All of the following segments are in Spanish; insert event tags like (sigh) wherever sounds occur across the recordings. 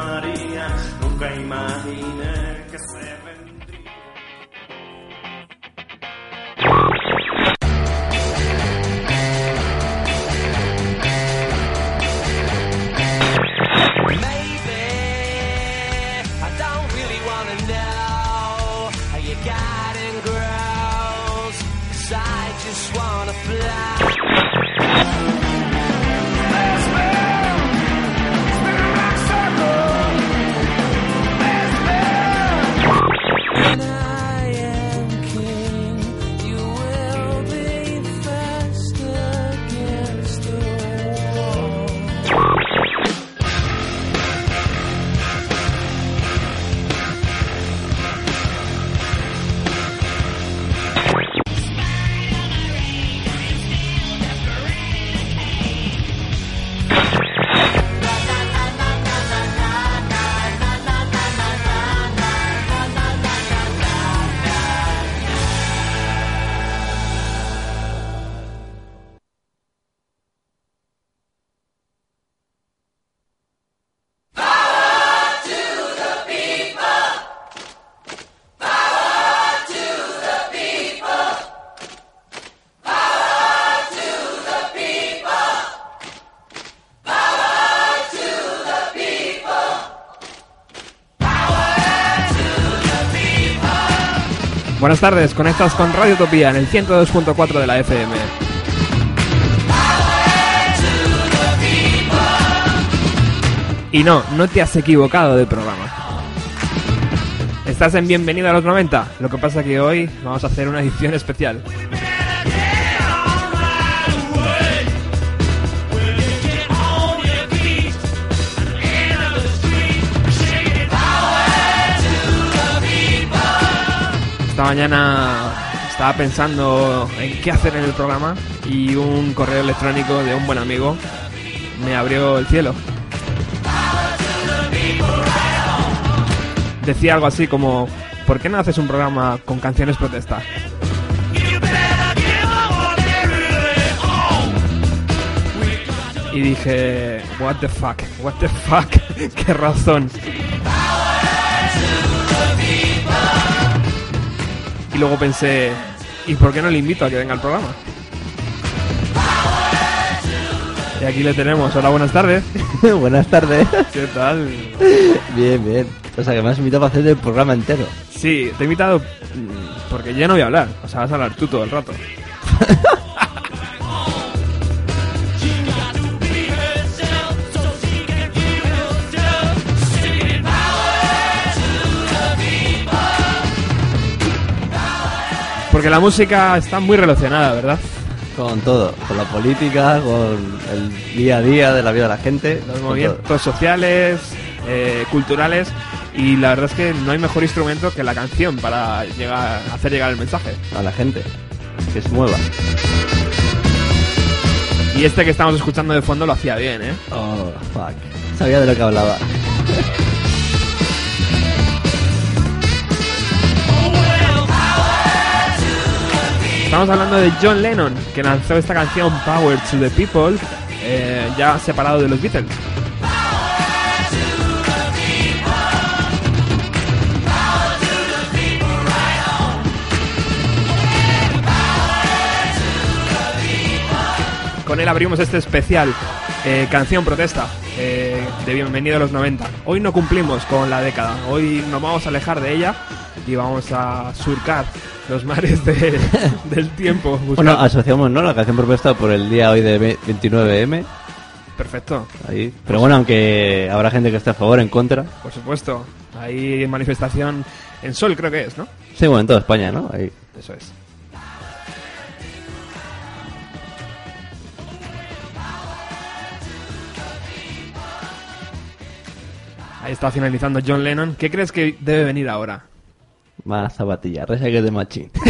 Maria. Buenas tardes, conectas con Radio Utopía en el 102.4 de la FM. Y no, no te has equivocado de programa. Estás en Bienvenido a los 90. Lo que pasa que hoy vamos a hacer una edición especial. Esta mañana estaba pensando en qué hacer en el programa y un correo electrónico de un buen amigo me abrió el cielo. Decía algo así como, ¿por qué no haces un programa con canciones protesta? Y dije, what the fuck, what the fuck, (laughs) qué razón. Luego pensé, ¿y por qué no le invito a que venga al programa? Y aquí le tenemos. Hola, buenas tardes. (laughs) Buenas tardes. ¿Qué tal? Bien, bien. O sea, que me has invitado para hacer el programa entero. Sí, te he invitado mm, porque yo no voy a hablar. O sea, vas a hablar tú todo el rato. (laughs) Porque la música está muy relacionada, ¿verdad? Con todo. Con la política, con el día a día de la vida de la gente. Los todo. movimientos sociales, eh, culturales. Y la verdad es que no hay mejor instrumento que la canción para llegar, hacer llegar el mensaje. A la gente. Que se mueva. Y este que estamos escuchando de fondo lo hacía bien, ¿eh? Oh, fuck. Sabía de lo que hablaba. (laughs) Estamos hablando de John Lennon, que lanzó esta canción Power to the People, eh, ya separado de los Beatles. Con él abrimos este especial, eh, canción protesta, eh, de Bienvenido a los 90. Hoy no cumplimos con la década, hoy nos vamos a alejar de ella y vamos a surcar los mares de- (laughs) del tiempo. buscando- Bueno, asociamos, ¿no? La canción propuesta por el día hoy de ve- 29M. Perfecto, Ahí. Pero bueno, aunque habrá gente que esté a favor, en contra. por supuesto. Hay manifestación en Sol, creo que es, ¿no? Sí, bueno, en toda España, ¿no? Ahí. Eso es. Ahí está finalizando John Lennon. ¿Qué crees que debe venir ahora? Más zapatillas, resaque de machín. (laughs)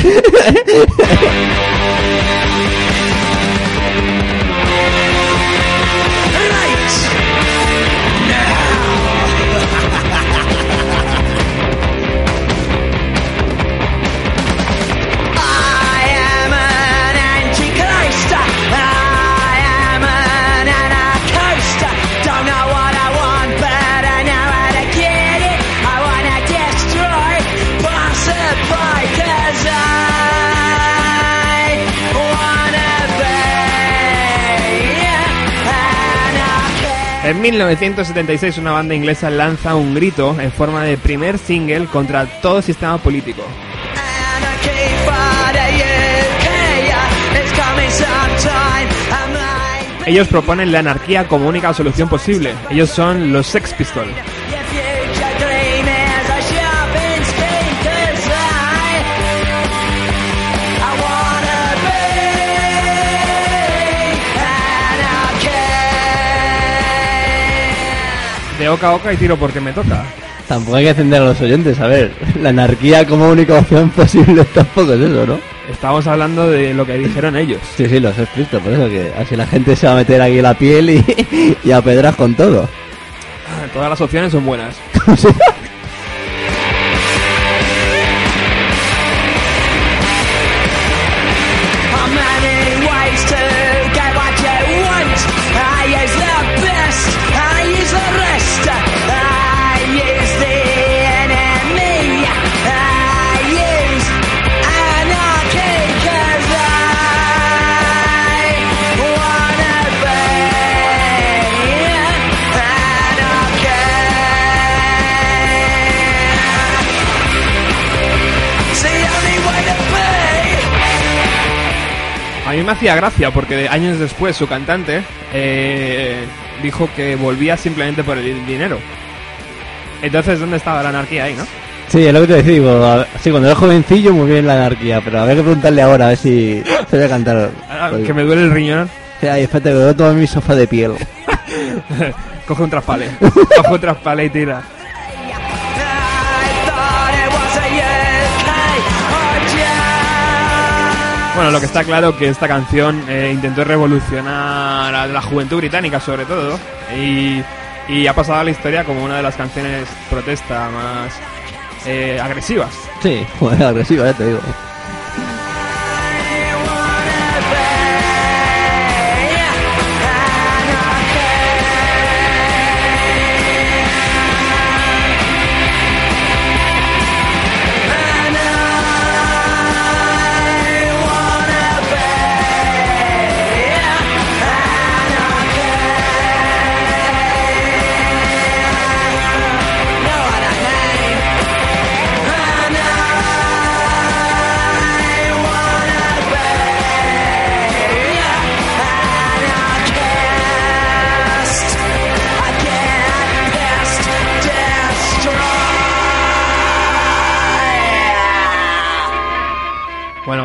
En 1976 una banda inglesa lanza un grito en forma de primer single contra todo sistema político. Ellos proponen la anarquía como única solución posible. Ellos son los Sex Pistols. Oca oca y tiro porque me toca. Tampoco hay que encender a los oyentes, a ver, la anarquía como única opción (laughs) posible tampoco es eso, ¿no? Estamos hablando de lo que dijeron ellos. Sí, sí, los he explico, por eso que así la gente se va a meter aquí la piel y, (laughs) y a pedras con todo. Todas las opciones son buenas. (laughs) mí me hacía gracia porque años después su cantante eh, dijo que volvía simplemente por el dinero. Entonces, ¿dónde estaba la anarquía ahí, no? Sí, es lo que te decía, digo, sí, cuando era jovencillo muy bien la anarquía, pero habría que preguntarle ahora a ver si se voy a cantar. Ah, Oye, que me duele el riñón. Ay, espérate, que voy a tomar mi sofá de piel. (laughs) Coge un traspale. (laughs) Coge un traspale y tira. Bueno, lo que está claro que esta canción eh, intentó revolucionar a la juventud británica sobre todo y, ha pasado a la historia como una de las canciones protesta más eh, agresivas. Sí, (laughs) agresiva, ya te digo.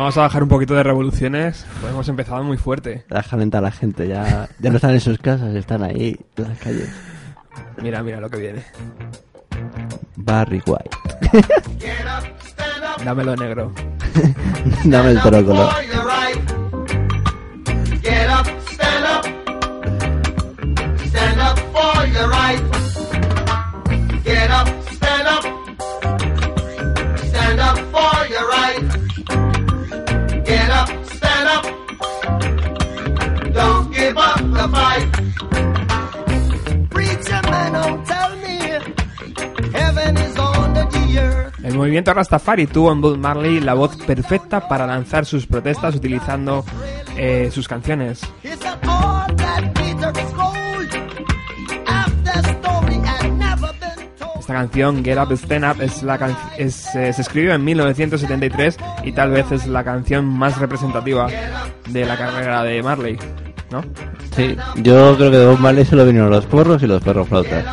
Vamos a bajar un poquito de revoluciones, pues hemos empezado muy fuerte. La jalenta a la gente, ya, ya no están en sus casas, están ahí en las calles. Mira, mira lo que viene. Barry White. (laughs) Dámelo negro. (laughs) Dame el your right. Get up, stand up. Stand up for your right. El movimiento Rastafari tuvo en Bob Marley la voz perfecta para lanzar sus protestas utilizando eh, sus canciones. Esta canción, Get Up, Stand Up, es la can- es, eh, se escribió en 1973 y tal vez es la canción más representativa de la carrera de Marley, ¿no? Sí, yo creo que de Bob Marley solo vinieron los porros y los perros flautas.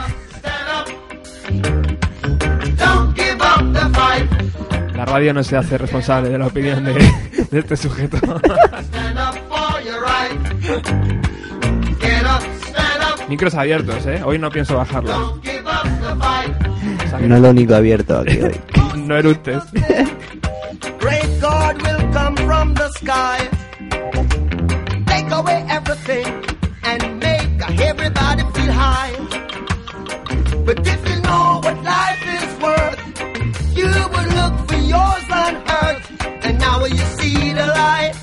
La radio no se hace responsable de la opinión de, de este sujeto. Micros abiertos, ¿eh? Hoy no pienso bajarlos. O sea No es lo único abierto aquí hoy. (laughs) no eructes. Great God will come from the sky, take away everything, and make everybody feel high. But if And now when you see the light,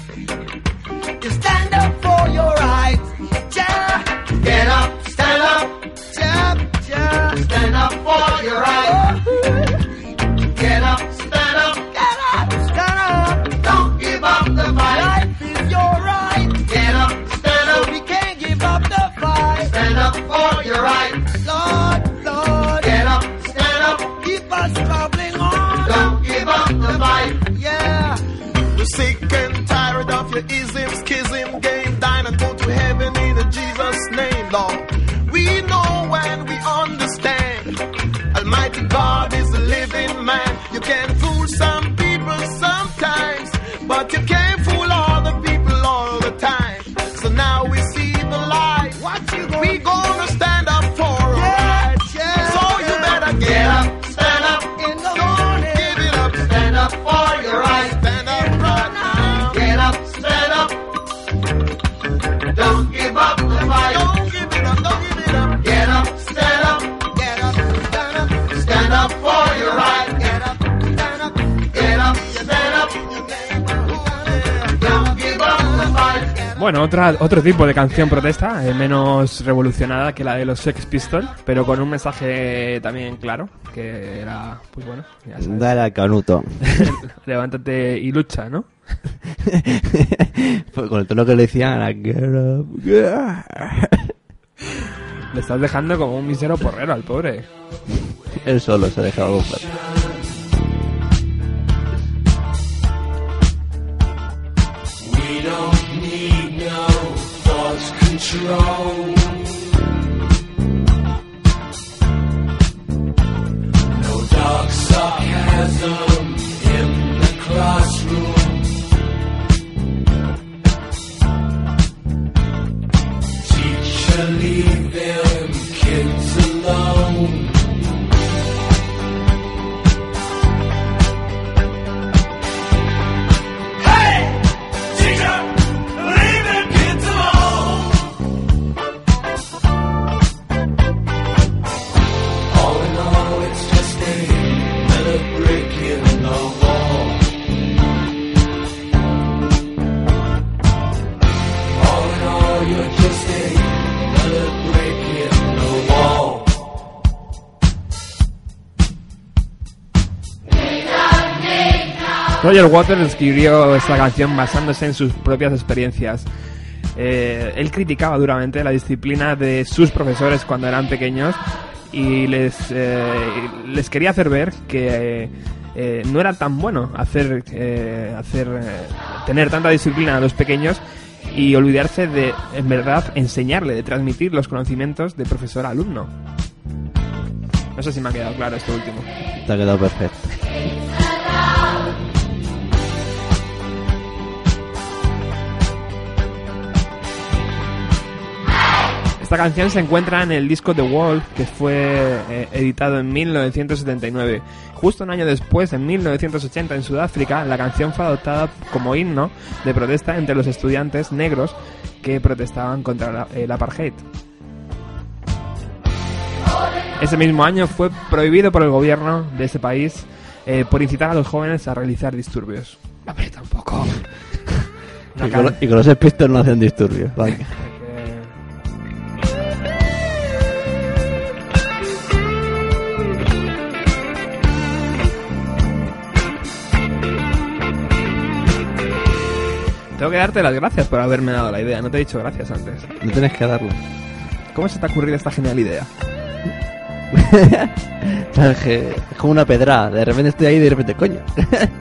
otra, otro tipo de canción protesta, eh, menos revolucionada que la de los Sex Pistols, pero con un mensaje también claro, que era, pues bueno, ya sabes, Dale al canuto. (laughs) levántate y lucha, ¿no? (laughs) Pues con el tono que le decían, era, "Get up, get up". Le estás dejando como un misero porrero al pobre. Él solo se dejaba comprar. Control. No dark sarcasm in the classroom. Teacher, leave Roger Waters escribió esta canción basándose en sus propias experiencias. Eh, él criticaba duramente la disciplina de sus profesores cuando eran pequeños y les, eh, les quería hacer ver que eh, no era tan bueno hacer, hacer tener tanta disciplina a los pequeños y olvidarse de, en verdad, enseñarle, de transmitir los conocimientos de profesor a alumno. No sé si me ha quedado claro esto último. Te ha quedado perfecto. Esta canción se encuentra en el disco The Wall, que fue eh, editado en 1979. Justo un año después, en 1980, en Sudáfrica, la canción fue adoptada como himno de protesta entre los estudiantes negros que protestaban contra la- el apartheid. Ese mismo año fue prohibido por el gobierno de ese país eh, por incitar a los jóvenes a realizar disturbios. Aprieta un poco. (laughs) Una Y con, can- y con los Pistols no hacen disturbios. vale. Tengo que darte las gracias por haberme dado la idea. No te he dicho gracias antes. No tienes que darlo. ¿Cómo se te ha ocurrido esta genial idea? ¿Sabes (laughs) que Es como una pedrada. De repente estoy ahí y de repente, coño. (laughs)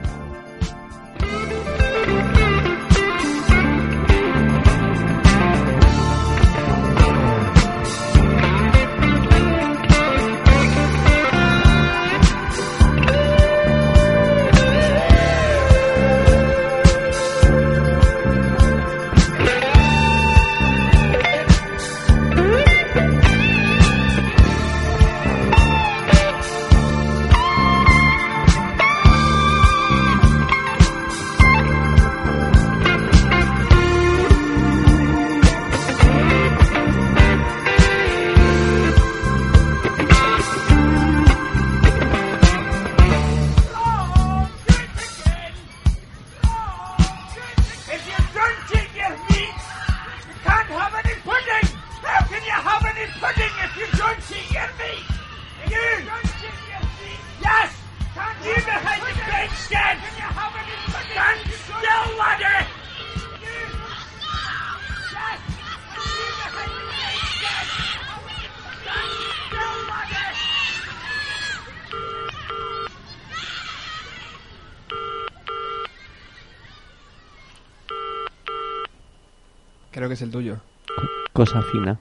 Cosa fina.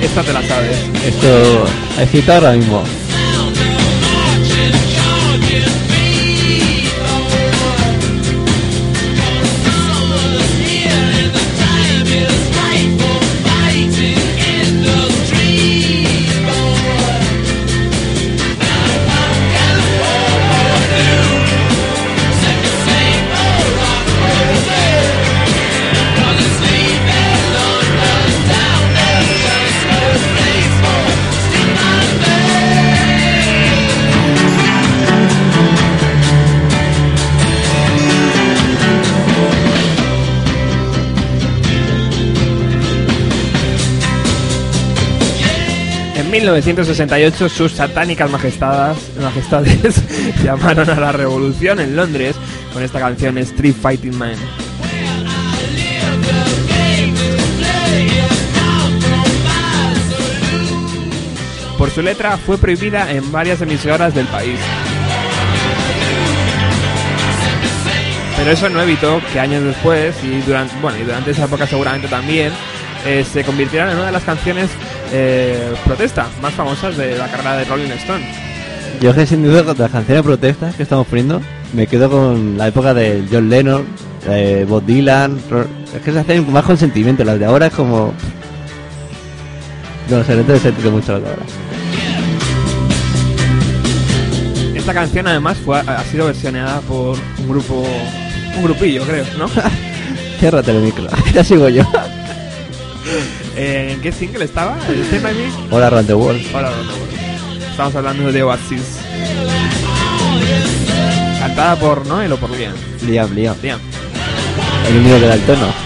Esta te la sabes. Esto he citado ahora mismo. 1968 sus satánicas majestades, (laughs) llamaron a la revolución en Londres con esta canción Street Fighting Man. Por su letra fue prohibida en varias emisoras del país. Pero eso no evitó que años después y durante, bueno, y durante esa época seguramente también eh, se convirtieran en una de las canciones eh, protesta más famosas de la carrera de Rolling Stone. Yo que sin duda con las canciones de protesta que estamos poniendo, me quedo con la época de John Lennon, de Bob Dylan. Es que se hacen más con sentimiento. Las de ahora es como. No sé, no te he sentido mucho las de ahora. Esta canción además fue, ha sido versionada por un grupo, un grupillo creo, ¿no? (laughs) Ciérrate el micro. (laughs) ya sigo yo. (laughs) Eh, ¿En qué single estaba? ¿El Stay By Me? Hola, Round the World. Hola, no, no, bueno. Estamos hablando de Oasis. Cantada por Noel o por Liam. Liam, Liam. Liam. El único que da el tono.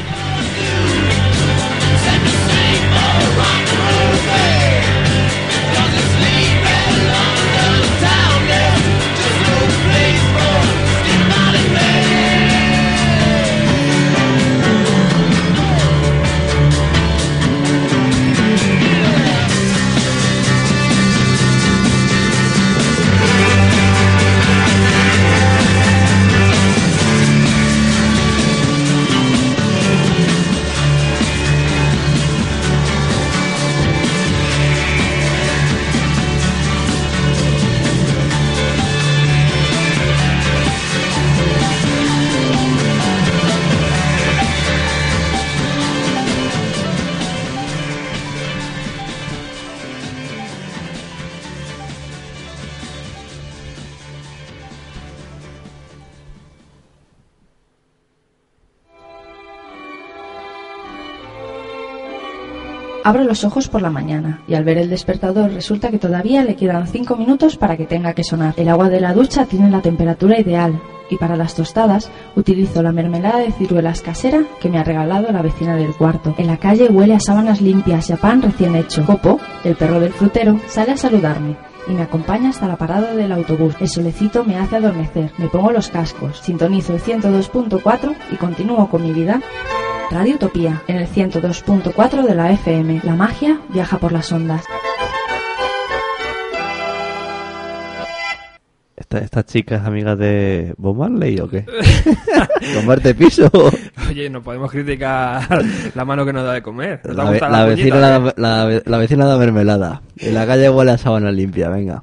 Abre los ojos por la mañana y al ver el despertador resulta que todavía le quedan 5 minutos para que tenga que sonar. El agua de la ducha tiene la temperatura ideal y para las tostadas utilizo la mermelada de ciruelas casera que me ha regalado la vecina del cuarto. En la calle huele a sábanas limpias y a pan recién hecho. Copo, el perro del frutero, sale a saludarme y me acompaña hasta la parada del autobús. El solecito me hace adormecer. Me pongo los cascos, sintonizo el 102.4 y continúo con mi vida. Radio Utopía, en el 102.4 de la FM. La magia viaja por las ondas. ¿Esta, ¿Estas chicas amigas de Bob Marley o qué? (laughs) ¿Comparte piso? Oye, no podemos criticar la mano que nos da de comer. ¿Nos La, ve- vecina, la, la ve- la vecina da mermelada. En la calle huele a sábana limpia, venga.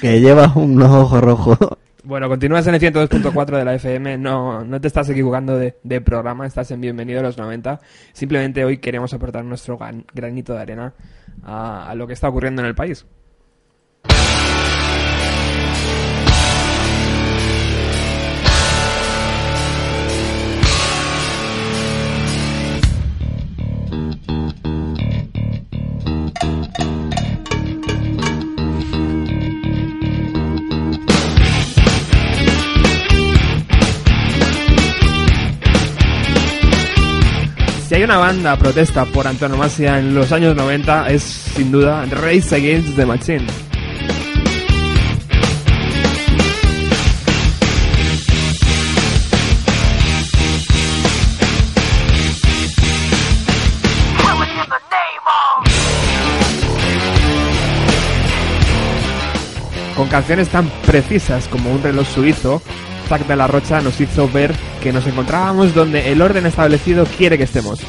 Que llevas unos ojos rojos. Bueno, continúas en el 102.4 de la FM, no, no te estás equivocando de, de programa, estás en Bienvenido a los 90. Simplemente hoy queremos aportar nuestro gran- granito de arena a, a lo que está ocurriendo en el país. hay una banda protesta por antonomasia en los años 90 es sin duda Race Against the Machine. Con canciones tan precisas como un reloj suizo, Zack de la Rocha nos hizo ver que nos encontrábamos donde el orden establecido quiere que estemos.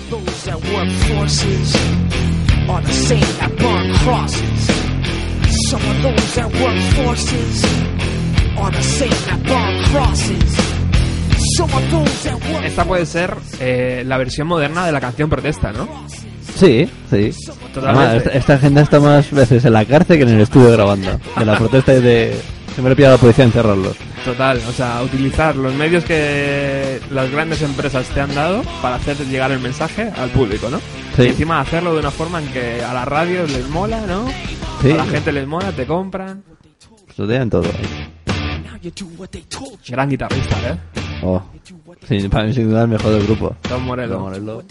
Esta puede ser eh, la versión moderna de la canción protesta, ¿no? Sí, sí. Además, esta, esta gente está más veces en la cárcel que en el estudio grabando. De la protesta y de... Se me le pilla a la policía encerrarlos. Total, o sea, utilizar los medios que las grandes empresas te han dado para hacer llegar el mensaje al público, ¿no? Sí. Y encima hacerlo de una forma en que a la radio les mola, ¿no? Sí. A la gente les mola, te compran. Lo tienen todo. now you do what they told you. Gran guitarrista, ¿eh? Oh. Sí, para mí sin duda el mejor del grupo. Tom Morello. Tom Morello.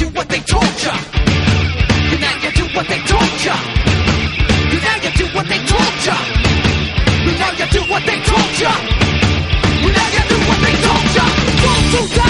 do what they told ya. You now you do what they told ya. You now you do what they told ya. You now you do what they told ya. You now you do what they told ya. Fall to die.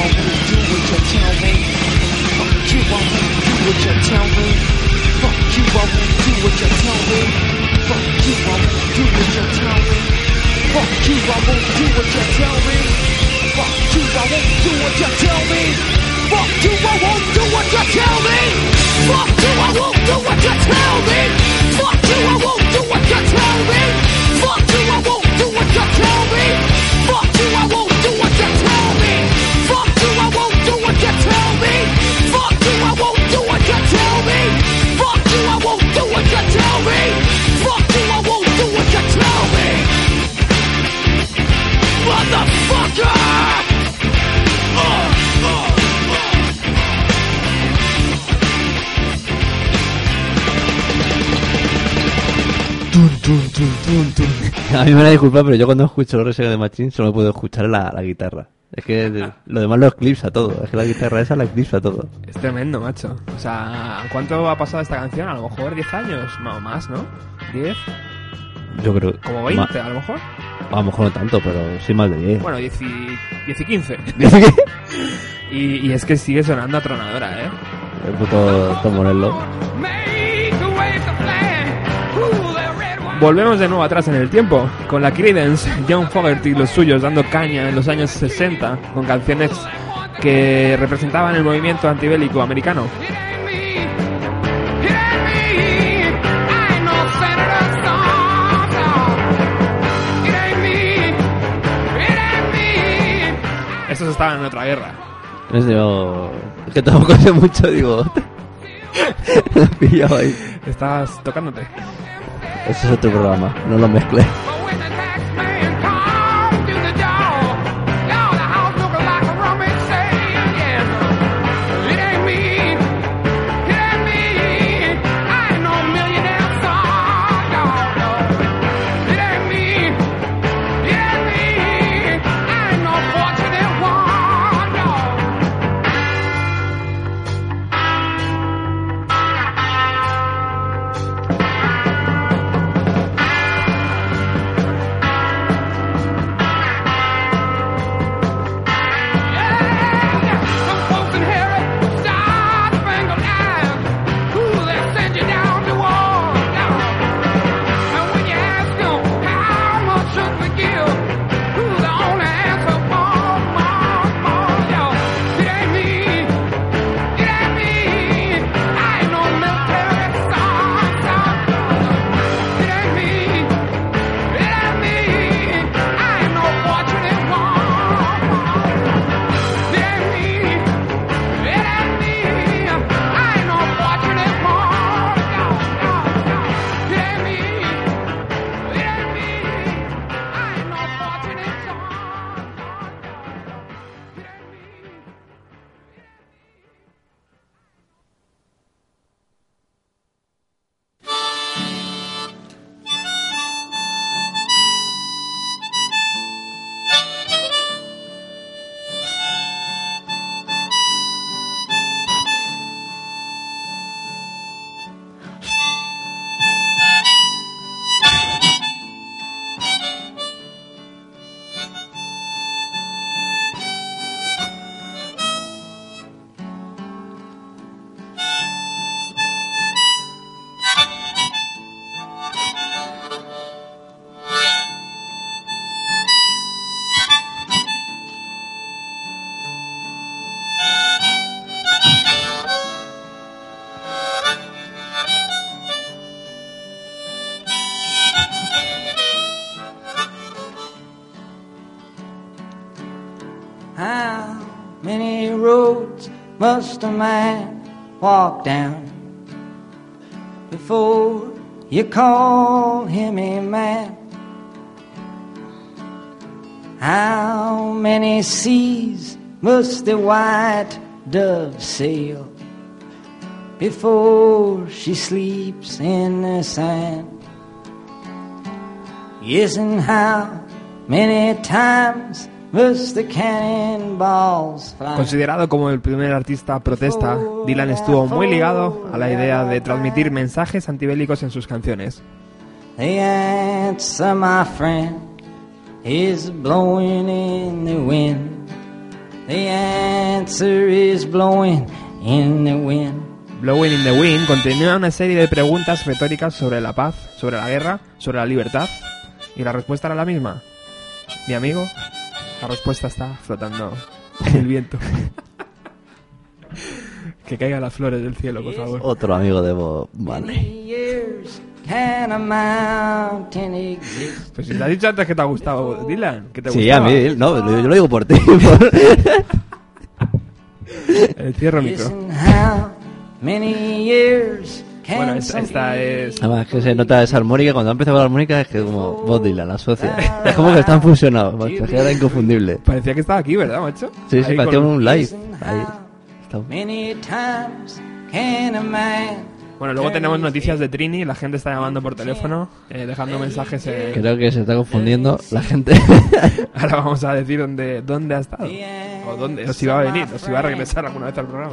on, we do it, tell me (laughs) A mí me van a disculpar, pero yo cuando escucho los reseñas de Machine solo puedo escuchar la, la guitarra. Es que lo demás lo eclipsa todo. Es que la guitarra esa la eclipsa todo. Es tremendo, macho. O sea, ¿cuánto ha pasado esta canción? A lo mejor 10 años, no, más, ¿no? ¿10? Yo creo. ¿Como ma- 20 a lo mejor? a lo mejor no tanto, pero sí más de 10. Bueno, 10 y, 10 (laughs) y 15. Dice que. Y, y es que sigue sonando atronadora, ¿eh? El puto Tom Morello. Volvemos de nuevo atrás en el tiempo, con la Creedence, John Fogerty y los suyos dando caña en los años 60, con canciones que representaban el movimiento antibélico americano. Estos estaban en otra guerra. Es digo, es que tampoco sé mucho, digo. (laughs) Pillado ahí. Estás tocándote. Ese es otro programa, no lo mezcles. Must a man walk down before you call him a man? How many seas must the white dove sail before she sleeps in the sand? Yes, and how many times Considerado como el primer artista protesta, Dylan estuvo muy ligado a la idea de transmitir mensajes antibélicos en sus canciones. The answer, my friend, is blowing in the wind. The answer is blowing in the wind. Blowing in the Wind contenía una serie de preguntas retóricas sobre la paz, sobre la guerra, sobre la libertad. Y la respuesta era la misma. Mi amigo, la respuesta está flotando en el viento. (laughs) que caigan las flores del cielo, por favor. Otro amigo de Bob Marley. Many years can a mountain exist? Pues si te has dicho antes que te ha gustado Dylan, que te Sí, a mí, no, yo lo digo por ti. por- (laughs) El cierro micro. Listen, how many years can Bueno, esta, esta es... Además que se nota esa armónica, cuando ha empezado la armónica es que como Bob Dylan, la asocia. (laughs) Es como que están fusionados, macho, que era inconfundible. Parecía que estaba aquí, ¿verdad, macho? Sí, sí, Ahí parecía con- un live. Ahí. Bueno, luego tenemos noticias de Trini, la gente está llamando por teléfono, eh, dejando mensajes. eh, Creo que se está confundiendo la gente. (laughs) Ahora vamos a decir dónde, dónde ha estado. O dónde, o si va a venir, o si va a regresar alguna vez al programa.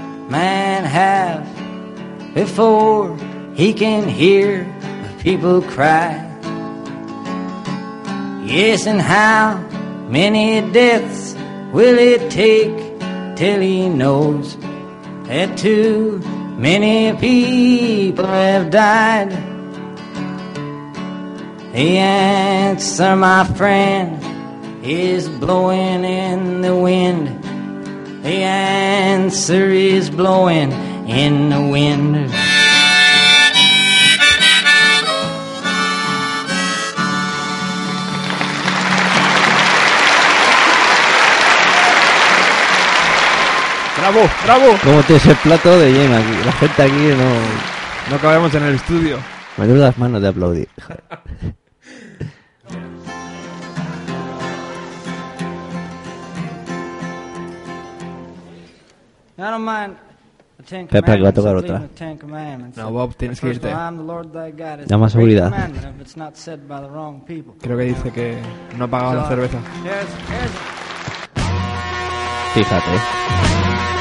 man have before he can hear the people cry? Yes, and how many deaths will it take till he knows that too many people have died? The answer, my friend, is blowing in the wind. The answer is blowing in the wind. ¡Bravo! ¡Bravo! ¿Cómo te ese plato de lleno aquí? La gente aquí no... No cabemos en el estudio. Me duele las manos de aplaudir. Pepe, que va a tocar otra. No, Bob, tienes que irte. Da seguridad. Creo que dice que no pagaba la cerveza. Fíjate.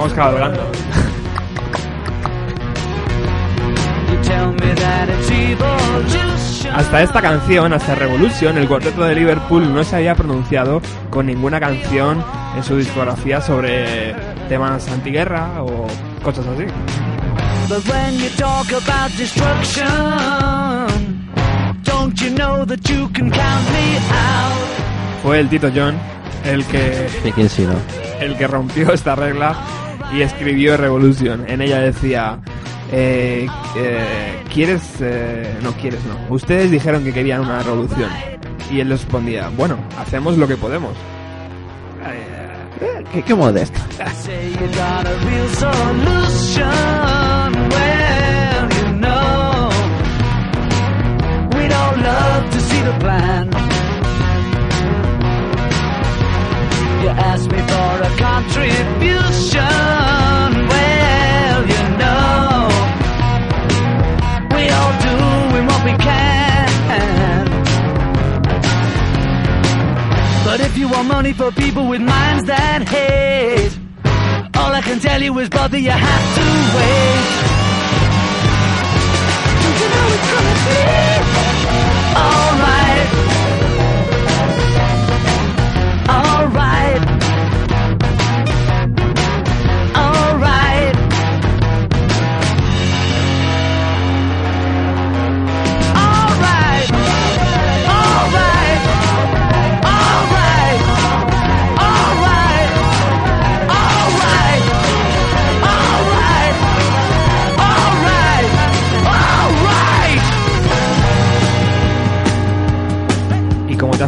Vamos cabalgando. Hasta esta canción, hasta Revolution, el cuarteto de Liverpool no se había pronunciado con ninguna canción en su discografía sobre temas antiguerra o cosas así. But when you talk about destruction, don't you know that you can count me out? Fue el Tito John el que, ¿Y quién si no? el que rompió esta regla y escribió Revolution. En ella decía, eh, eh, ¿quieres? eh, no, quieres, no. Ustedes dijeron que querían una revolución. Y él respondía, bueno, hacemos lo que podemos. Eh, qué, qué (laughs) all love to see the. Asked me for a contribution. Well, you know, we all doing what we can. But if you want money for people with minds that hate, all I can tell you is, brother, you have to wait. Don't you know it's gonna be? Alright.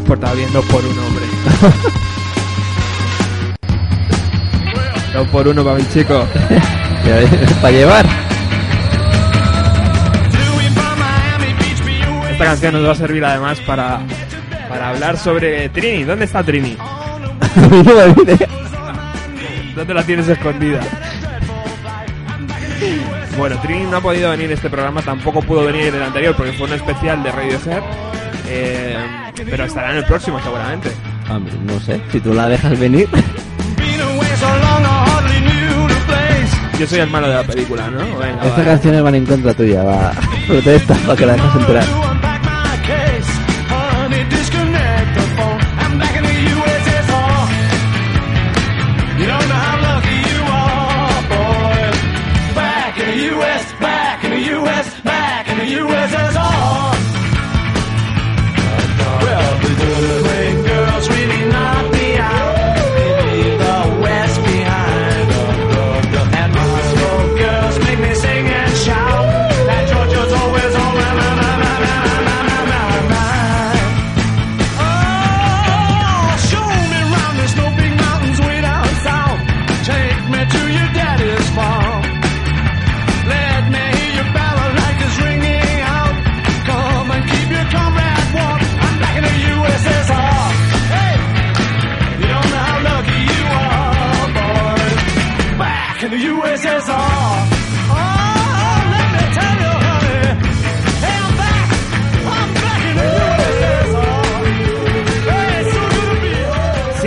Y como te has portado bien, dos por uno, hombre. (laughs) dos por uno para mi chico. (laughs) Para llevar. Esta canción nos va a servir además para, para hablar sobre Trini. ¿Dónde está Trini? (laughs) ¿Dónde la tienes escondida? Bueno, Trini no ha podido venir este programa, tampoco pudo venir en el anterior porque fue un especial de Radiohead. eh, pero estará en el próximo seguramente. Hombre, no sé, si tú la dejas venir. Yo soy el malo de la película, ¿no? Venga, Estas vale. canciones van en contra tuya, va. (laughs) Protesta para que la dejes entrar.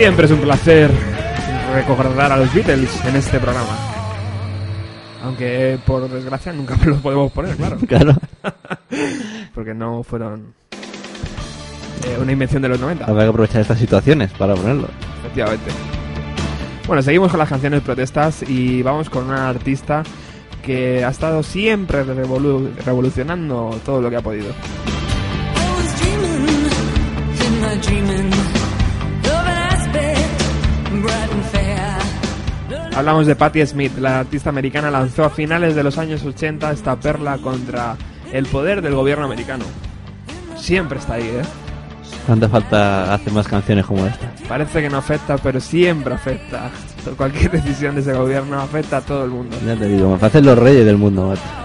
Siempre es un placer recordar a los Beatles en este programa. Aunque por desgracia nunca (laughs) los podemos poner, claro. (laughs) Claro. (laughs) Porque no fueron eh, una invención de los 90. Habrá que aprovechar estas situaciones para ponerlo. Efectivamente. Bueno, seguimos con las canciones protestas y vamos con una artista que ha estado siempre revolu- revolucionando todo lo que ha podido. Hablamos de Patti Smith, la artista americana lanzó a finales de los años 80 esta perla contra el poder del gobierno americano. Siempre está ahí, ¿eh? ¿Cuánto falta hacer más canciones como esta? Parece que no afecta, pero siempre afecta. Cualquier (laughs) decisión de ese gobierno afecta a todo el mundo. Ya te digo, me parecen los reyes del mundo, macho.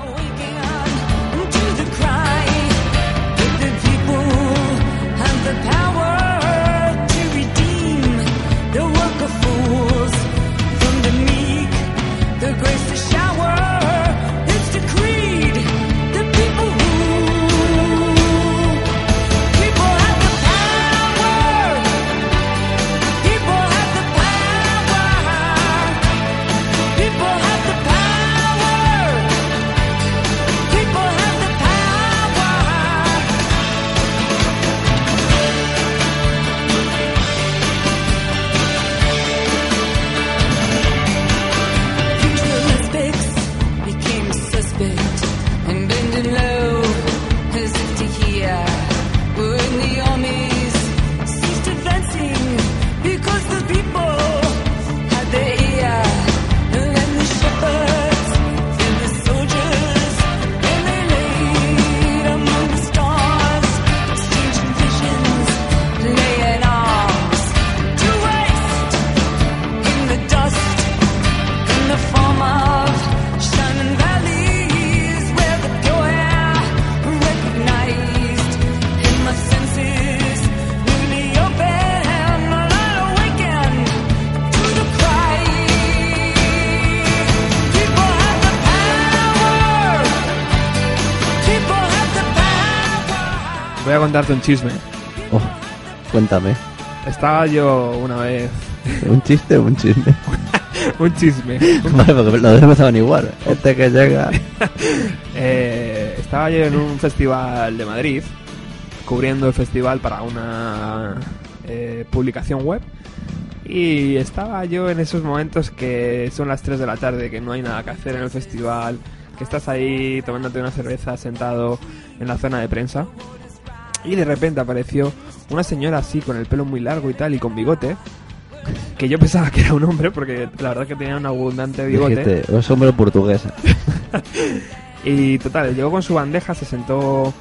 A contarte un chisme. Oh, cuéntame. Estaba yo una vez... ¿Un chiste o un chisme? (laughs) un chisme. (laughs) vale, porque los dos empezaban igual. Este que llega... (laughs) Eh, estaba yo en un festival de Madrid, cubriendo el festival para una eh, publicación web. Y estaba yo en esos momentos que son las 3 de la tarde, que no hay nada que hacer en el festival, que estás ahí tomándote una cerveza sentado en la zona de prensa. Y de repente apareció una señora así, con el pelo muy largo y tal, y con bigote. Que yo pensaba que era un hombre, porque la verdad que tenía un abundante bigote. Dijiste, es hombre portuguesa. (laughs) Y total, llegó con su bandeja, se sentó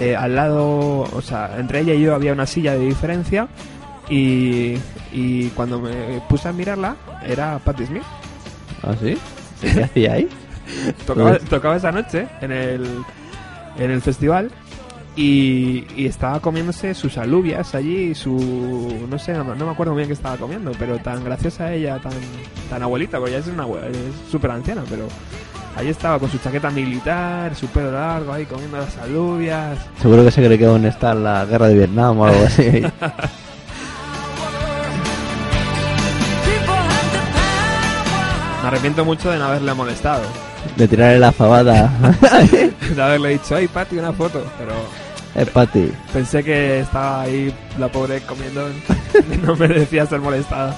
eh, al lado, o sea, entre ella y yo había una silla de diferencia. Y, y cuando me puse a mirarla, era Patti Smith. ¿Ah, sí? ¿Qué hacía ahí? (laughs) Tocaba, tocaba esa noche en el, en el festival. Y, y estaba comiéndose sus alubias allí, su... no sé, no, no me acuerdo bien qué estaba comiendo, pero tan graciosa ella, tan, tan abuelita, porque ya es una súper anciana, pero ahí estaba con su chaqueta militar, su pelo largo ahí comiendo las alubias. Seguro que se cree que aún está en la guerra de Vietnam o algo así. (laughs) Me arrepiento mucho de no haberle molestado, De tirarle la fabada. (laughs) de haberle dicho, ay Pati, una foto, pero es Pati. pensé que estaba ahí la pobre comiendo (laughs) no merecía ser molestada.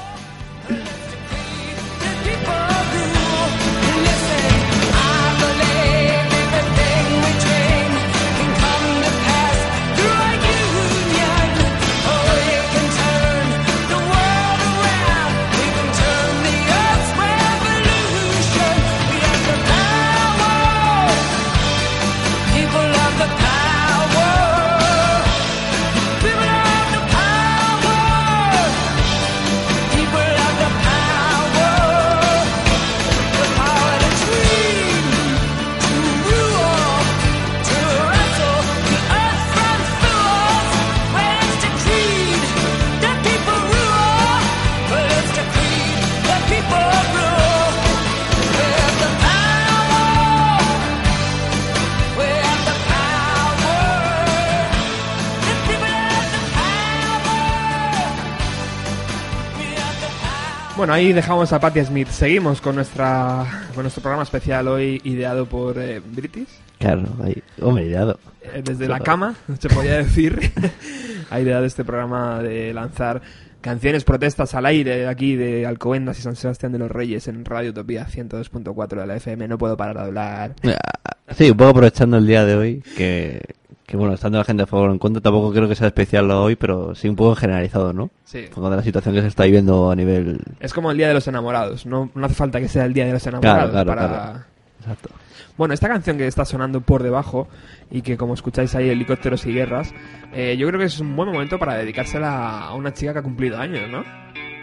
Bueno, ahí dejamos a Patti Smith. Seguimos con nuestra con nuestro programa especial hoy ideado por eh, British. Claro, ahí. Hombre, ideado. Eh, desde la cama, se podía decir, (laughs) ha ideado este programa de lanzar canciones protestas al aire aquí de Alcobendas y San Sebastián de los Reyes en Radio Utopía 102.4 de la FM. No puedo parar de hablar. Ah, Sí, un poco aprovechando el día de hoy, que, que bueno, estando la gente a favor o en contra, tampoco creo que sea especial hoy, pero sí un poco generalizado, ¿no? Sí. De la situación que se está viviendo a nivel... Es como el Día de los Enamorados. No, no hace falta que sea el Día de los Enamorados Claro, claro, para... claro. Exacto. Bueno, esta canción que está sonando por debajo y que como escucháis ahí helicópteros y guerras, eh, yo creo que es un buen momento para dedicársela a una chica que ha cumplido años, ¿no?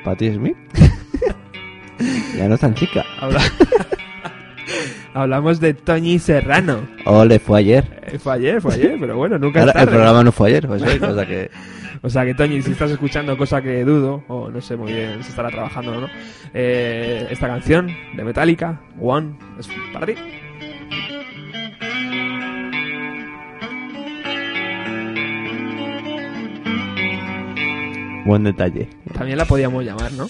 Patti Smith. (laughs) ya no es tan chica. Habla- (laughs) Hablamos de Toñi Serrano. Ole, fue ayer. Eh, fue ayer, fue ayer, pero bueno, nunca Ahora, es tarde. el programa no fue ayer, o sea que... O sea que Toñi, si estás escuchando, cosa que dudo, o no sé muy bien si estará trabajando o no, eh, esta canción de Metallica, One, es para ti. Buen detalle. También la podíamos llamar, ¿no?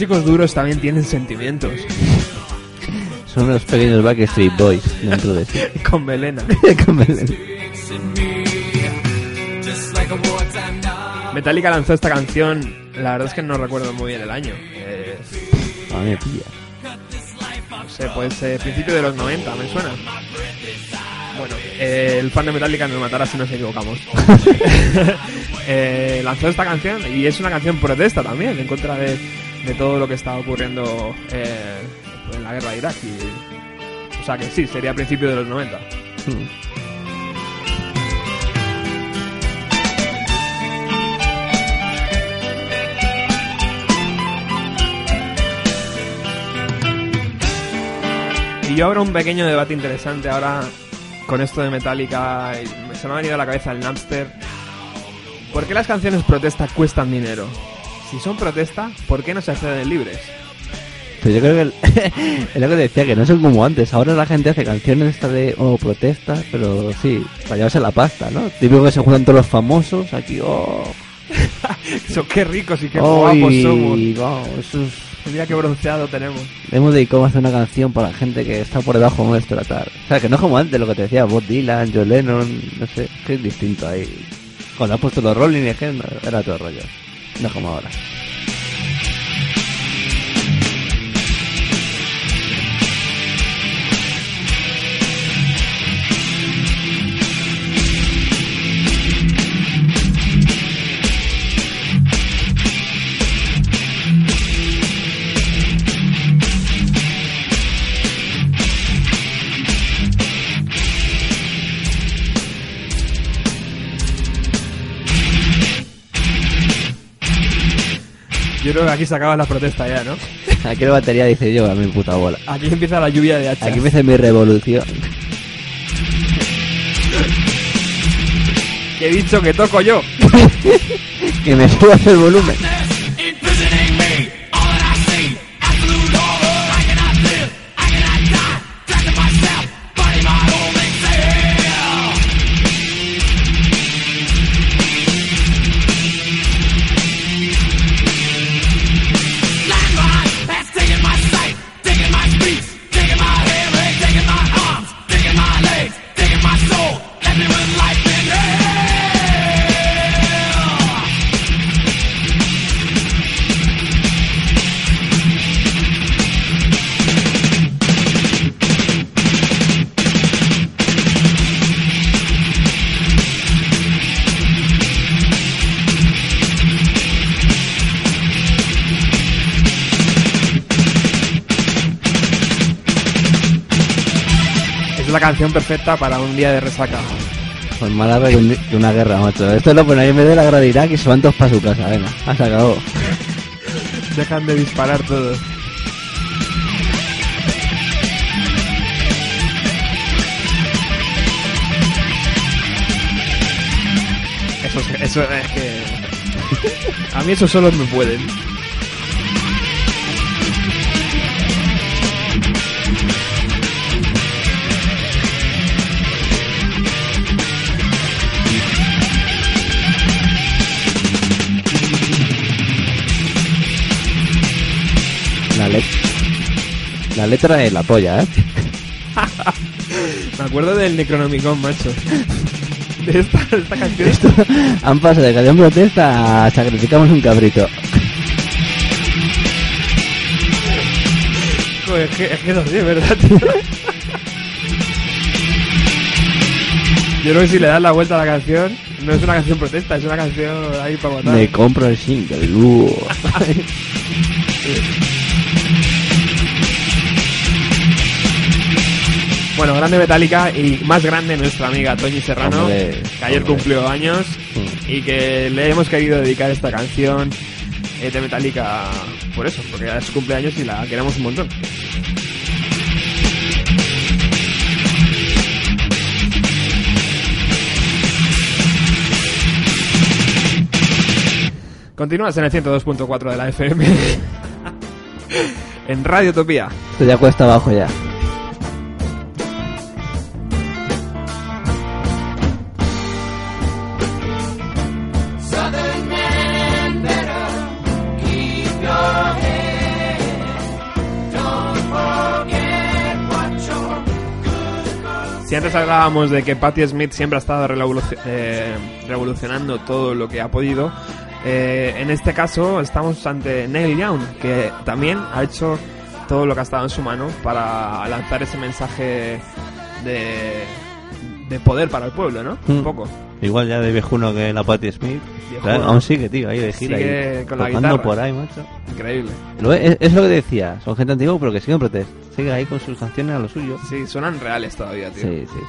Chicos duros también tienen sentimientos. Son unos pequeños Backstreet Boys dentro de sí. (laughs) Con melena. (laughs) Con Belén. in me, just like a wartime now. Metallica lanzó esta canción, la verdad es que no recuerdo muy bien el año. Eh, A mí me pilla. no sé, pues eh, principio de los 90, me suena. Bueno, eh, el fan de Metallica nos matará si nos equivocamos. (laughs) Eh, lanzó esta canción y es una canción protesta también en contra de, de todo lo que está ocurriendo eh, en la guerra de Irak. Y, o sea que sí, sería a principio de los 90. Y yo abro un pequeño debate interesante ahora con esto de Metallica. y Se me ha venido a la cabeza el Napster. ¿Por qué las canciones protesta cuestan dinero? Si son protesta, ¿por qué no se acceden libres? Pero yo creo que el- (laughs) es lo que decía, que no son como antes. Ahora la gente hace canciones estas de oh, protestas, pero sí, para llevarse la pasta, ¿no? Típico que se juntan todos los famosos aquí, oh, (laughs) Eso, qué ricos y qué oh, guapos somos. wow, eso es- Mira qué bronceado tenemos. Hemos dedicado a hacer una canción para la gente que está por debajo nuestra, tal. O sea, que no es como antes lo que te decía, Bob Dylan, John Lennon, no sé, que es distinto ahí. Cuando has puesto los Rolling, es que era todo rollo. No es Yo creo que aquí se acaba la protesta ya, ¿no? Aquí la batería dice yo a mi puta bola. Aquí empieza la lluvia de hachas. Aquí empieza mi revolución. Que he dicho que toco yo. (laughs) Que me subas el volumen. Perfecta para un día de resaca. Pues más larga que, un- que una guerra, macho. Esto lo ahí en vez de la guerra de Irak y se van todos para su casa. Venga, has acabado. (laughs) Dejan de disparar todos. Eso es, eso es que... (laughs) A mí eso solo me pueden. La letra es la polla, ¿eh? (laughs) Me acuerdo del Necronomicon, macho. De esta, de esta canción. Han pasado de canción protesta a sacrificamos un cabrito. Es que, es que es así, ¿verdad? tío? (laughs) Yo creo que si le das la vuelta a la canción, no es una canción protesta, es una canción ahí para votar. Me compro el single. uh. (laughs) Bueno, grande Metallica y más grande nuestra amiga Toñi Serrano, Hombre, que ayer hombre. cumplió años Mm. y que le hemos querido dedicar esta canción eh, de Metallica por eso, porque es cumpleaños y la queremos un montón. Continúas en el 102.4 de la FM. (laughs) en Radio Utopía. Esto ya cuesta abajo ya. Antes hablábamos de que Patti Smith siempre ha estado eh, revolucionando todo lo que ha podido, eh, en este caso estamos ante Neil Young, que también ha hecho todo lo que ha estado en su mano para lanzar ese mensaje de, de poder para el pueblo, ¿no? Un Mm. poco. Igual ya de viejuno que la Patti Smith. Claro, aún sigue, tío, ahí de gira. Sigue ahí, con la guitarra. por ahí, macho. Increíble. Lo- es, es lo que decía, son gente antigua pero que siguen protesta. Sigue ahí con sus canciones a lo suyo. Sí, suenan reales todavía, tío. Sí, sí.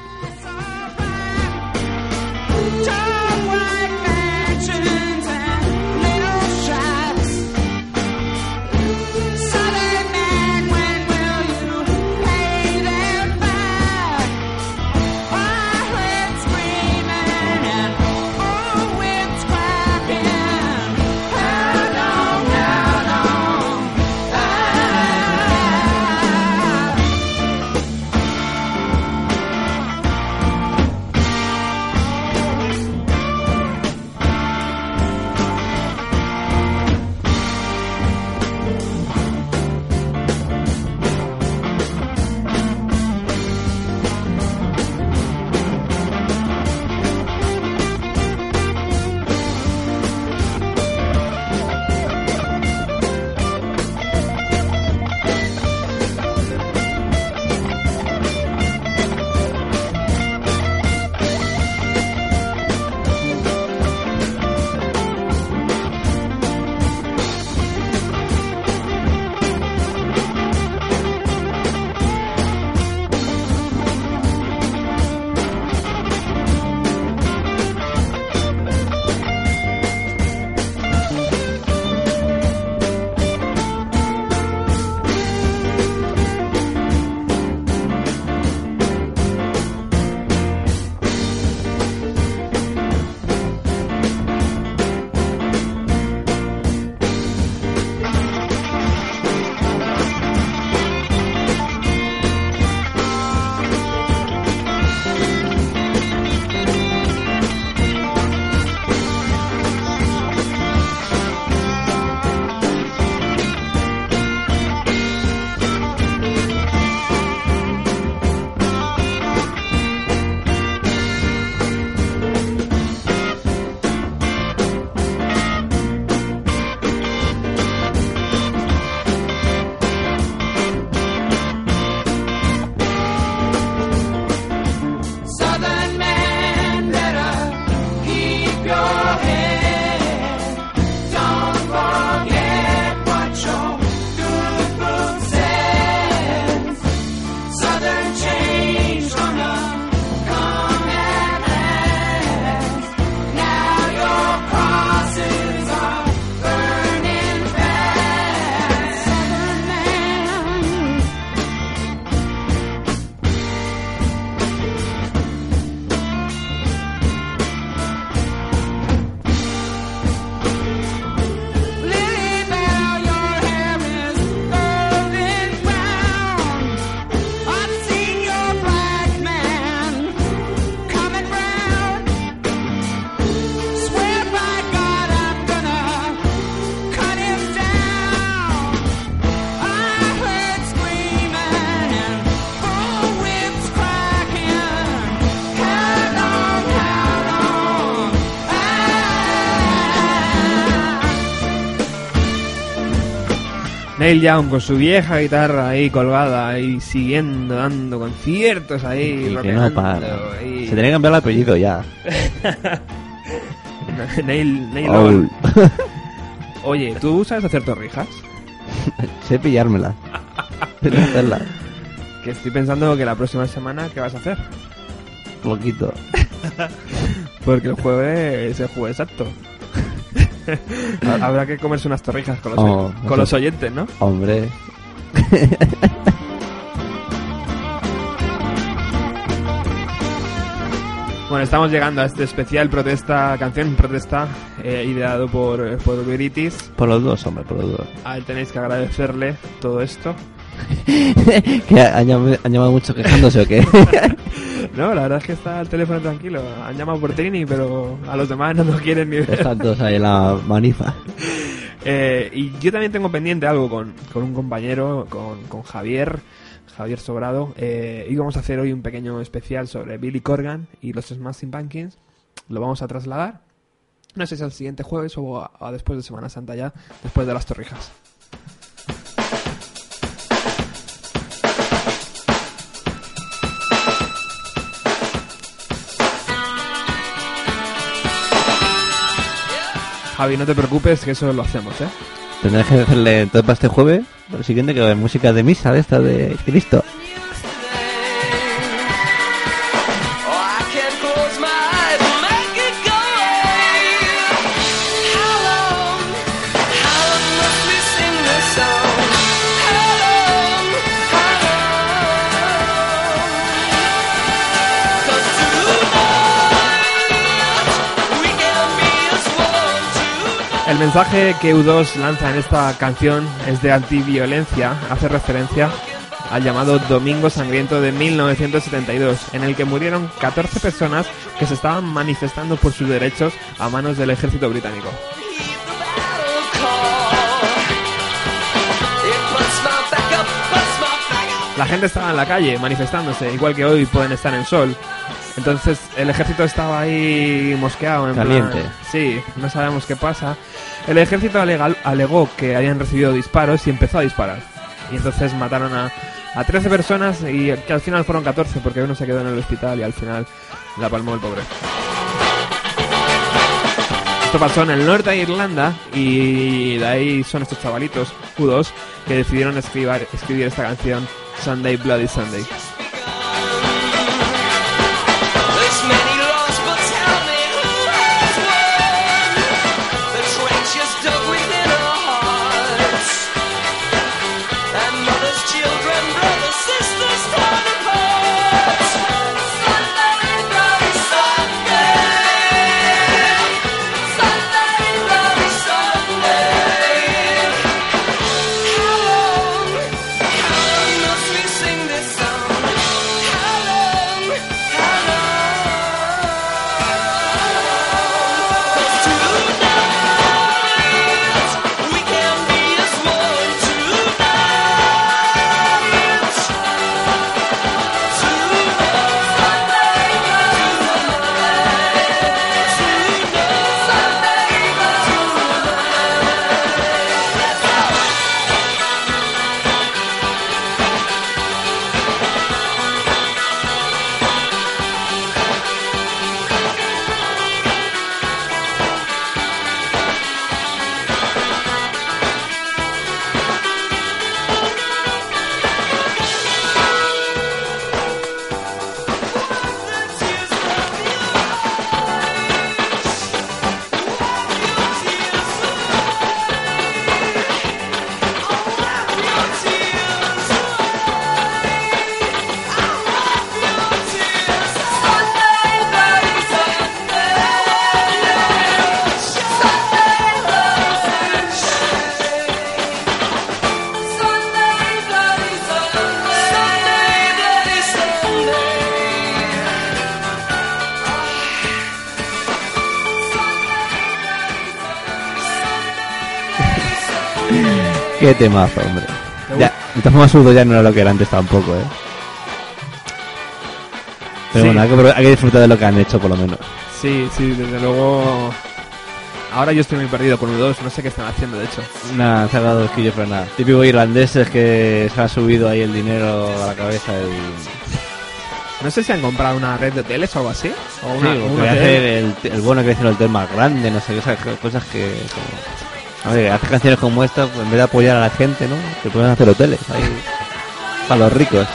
Neil Young con su vieja guitarra ahí colgada, ahí siguiendo, dando conciertos ahí. Y que no para. Se tenía que cambiar el apellido ya. (laughs) Neil, Neil. (laughs) Oye, ¿tú sabes hacer torrijas? (laughs) sé pillármela. hacerla. Que estoy pensando que la próxima semana, ¿qué vas a hacer? Poquito. Porque el jueves es el jueves exacto. (laughs) Habrá que comerse unas torrijas con los, Oh, con los oyentes, ¿no? Hombre. (laughs) Bueno, estamos llegando a este especial protesta, canción protesta, eh, ideado por, por Veritis. Por los dos, hombre, por los dos. A él tenéis que agradecerle todo esto. ¿Que han llamado, han llamado mucho quejándose o qué? (laughs) No, la verdad es que está el teléfono tranquilo. Han llamado por Trini, pero a los demás no nos quieren ni ver. Están todos ahí en la manifa. (laughs) Eh, y yo también tengo pendiente algo con, con un compañero, con, con Javier, Javier Sobrado. Eh, y vamos a hacer hoy un pequeño especial sobre Billy Corgan y los Smashing Pumpkins. Lo vamos a trasladar. No sé si al siguiente jueves o a, a después de Semana Santa ya, después de las Torrijas. Javi, no te preocupes, que eso lo hacemos, ¿eh? Tendrás que hacerle entonces para este jueves, lo siguiente que va música de misa de esta de Cristo. Mensaje que U2 lanza en esta canción es de antiviolencia, hace referencia al llamado Domingo Sangriento de 1972, en el que murieron 14 personas que se estaban manifestando por sus derechos a manos del ejército británico. La gente estaba en la calle manifestándose, igual que hoy pueden estar en sol. Entonces el ejército estaba ahí mosqueado. En plan- Caliente. sí, no sabemos qué pasa. El ejército alega- alegó que habían recibido disparos y empezó a disparar. Y entonces mataron a, a 13 personas y que al final fueron 14 porque uno se quedó en el hospital y al final la palmó el pobre. Esto pasó en el norte de Irlanda y de ahí son estos chavalitos, U2, que decidieron escribir, escribir esta canción Sunday Bloody Sunday. Qué temazo, hombre. ¿Te Ya, todas formas, Urdo ya no era lo que era antes tampoco, ¿eh? Pero Sí. bueno, hay que, hay que disfrutar de lo que han hecho, por lo menos. Sí, sí, desde luego Ahora yo estoy muy perdido con U2, no sé qué están haciendo, de hecho. Nada, se ha dado quillos para nada. Típico irlandés es que se ha subido ahí el dinero a la cabeza y... No sé si han comprado una red de hoteles o algo así. O Sí, una, o un que hotel. hacer el, el bueno que hacer el hotel más grande, no sé, esas co- cosas que... Como... A ver, hace canciones como esta, pues en vez de apoyar a la gente, ¿no? Que pueden hacer hoteles ahí para los ricos.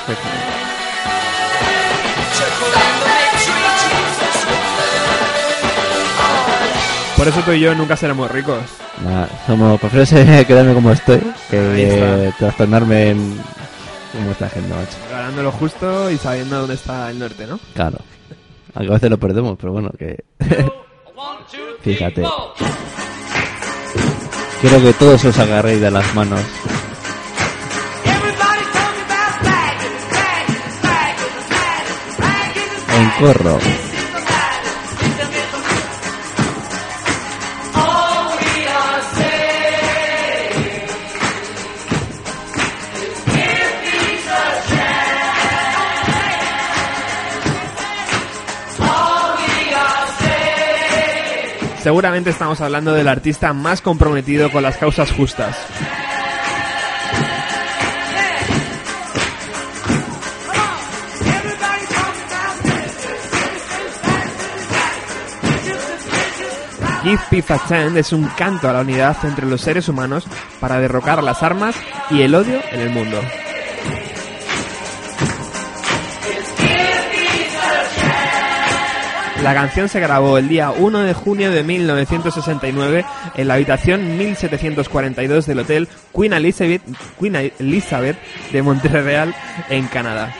Por eso tú y yo nunca seremos ricos. Nada, somos, prefiero ser- (laughs) quedarme como estoy que eh, trastornarme en como esta gente, macho. Ganando lo justo y sabiendo dónde está el norte, ¿no? Claro. Aunque a veces lo perdemos, pero bueno, que... (laughs) Fíjate. Quiero que todos os agarréis de las manos. En corro. Seguramente estamos hablando del artista más comprometido con las causas justas. Give Peace a Chance es un canto a la unidad entre los seres humanos para derrocar las armas y el odio en el mundo. La canción se grabó el día 1 de junio de 1969 en la habitación 1742 del hotel Queen Elizabeth, Queen Elizabeth de Montreal, en Canadá.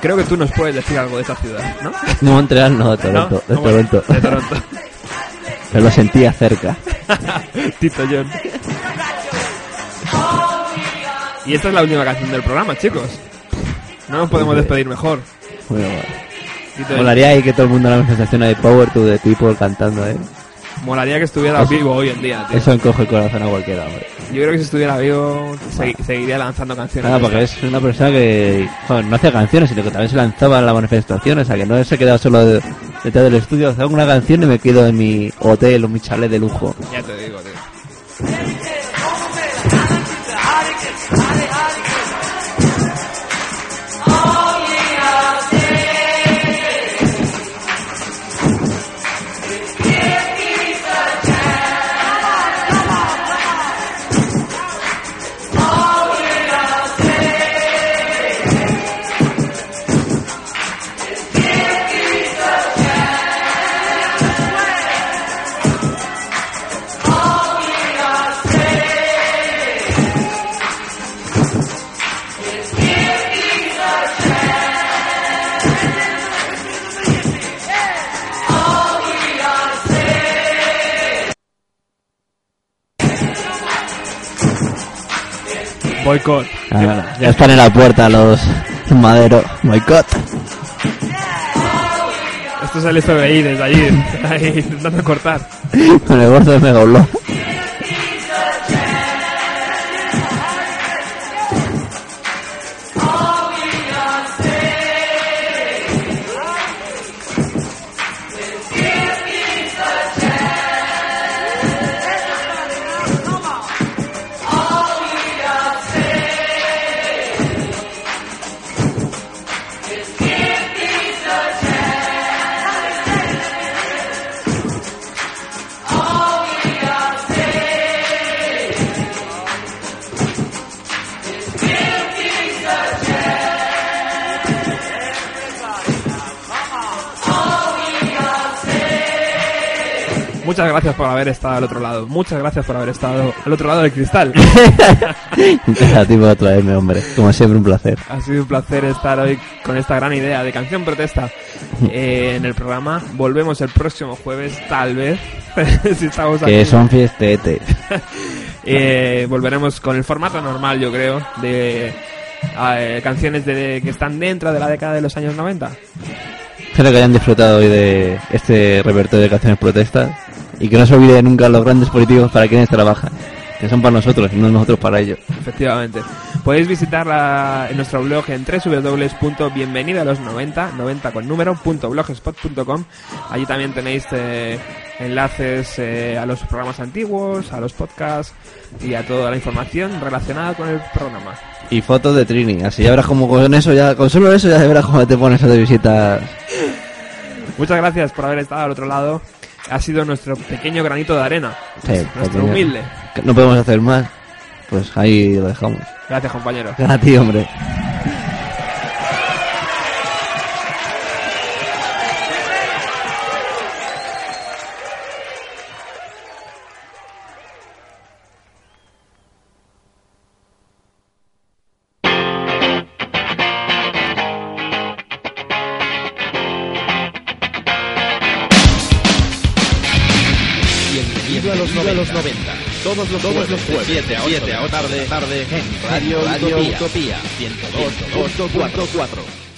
Creo que tú nos puedes decir algo de esa ciudad, ¿no? Montreal no, de Toronto. ¿No? De bueno, Toronto. de Toronto. Pero lo sentía cerca. (laughs) Tito John. Y esta es la última canción del programa, chicos. No nos podemos despedir mejor. Bueno. Molaría ahí que todo el mundo la manifestación de Power to the People cantando, ¿eh? Molaría que estuviera Eso- vivo hoy en día, tío. Eso encoge el corazón a cualquiera, hombre. Yo creo que si estuviera vivo segui- seguiría lanzando canciones. De porque es una persona que joder, no hacía canciones, sino que también se lanzaba en las manifestaciones, o sea, que no se quedaba solo de- detrás del estudio, hago una canción y me quedo en mi hotel o mi chalet de lujo. Ya te digo, tío. Boicot. Ah, ya están en la puerta los maderos. Boicot. Esto es el FBI desde allí, (laughs) ahí intentando cortar. Con el gordo de Megablog. Muchas gracias por haber estado al otro lado. Muchas gracias por haber estado al otro lado del cristal. (laughs) A ti por traerme, hombre. Como siempre, un placer. Ha sido un placer estar hoy con esta gran idea de canción protesta (laughs) eh, en el programa. Volvemos el próximo jueves, tal vez. (laughs) si estamos aquí. Que son fiestete. Eh, volveremos con el formato normal, yo creo, de eh, canciones de, que están dentro de la década de los años 90. Espero que hayan disfrutado hoy de este repertorio de canciones protestas y que no se olvide nunca los grandes políticos para quienes trabajan, que son para nosotros y no nosotros para ellos. Efectivamente. Podéis visitar la- en nuestro blog en www.bienvenidalos90, 90 con número, punto blogspot.com. Allí también tenéis eh, enlaces eh, a los programas antiguos, a los podcasts y a toda la información relacionada con el programa. Y fotos de Trini, así ya verás como con eso, ya con solo eso ya verás cómo te pones a de visitas. Muchas gracias por haber estado al otro lado. Ha sido nuestro pequeño granito de arena. Sí, nuestro pequeño. humilde. No podemos hacer más. Pues ahí lo dejamos. Gracias, compañero. (laughs) A ti, hombre. Tarde en Radio, Radio Utopía 102.4.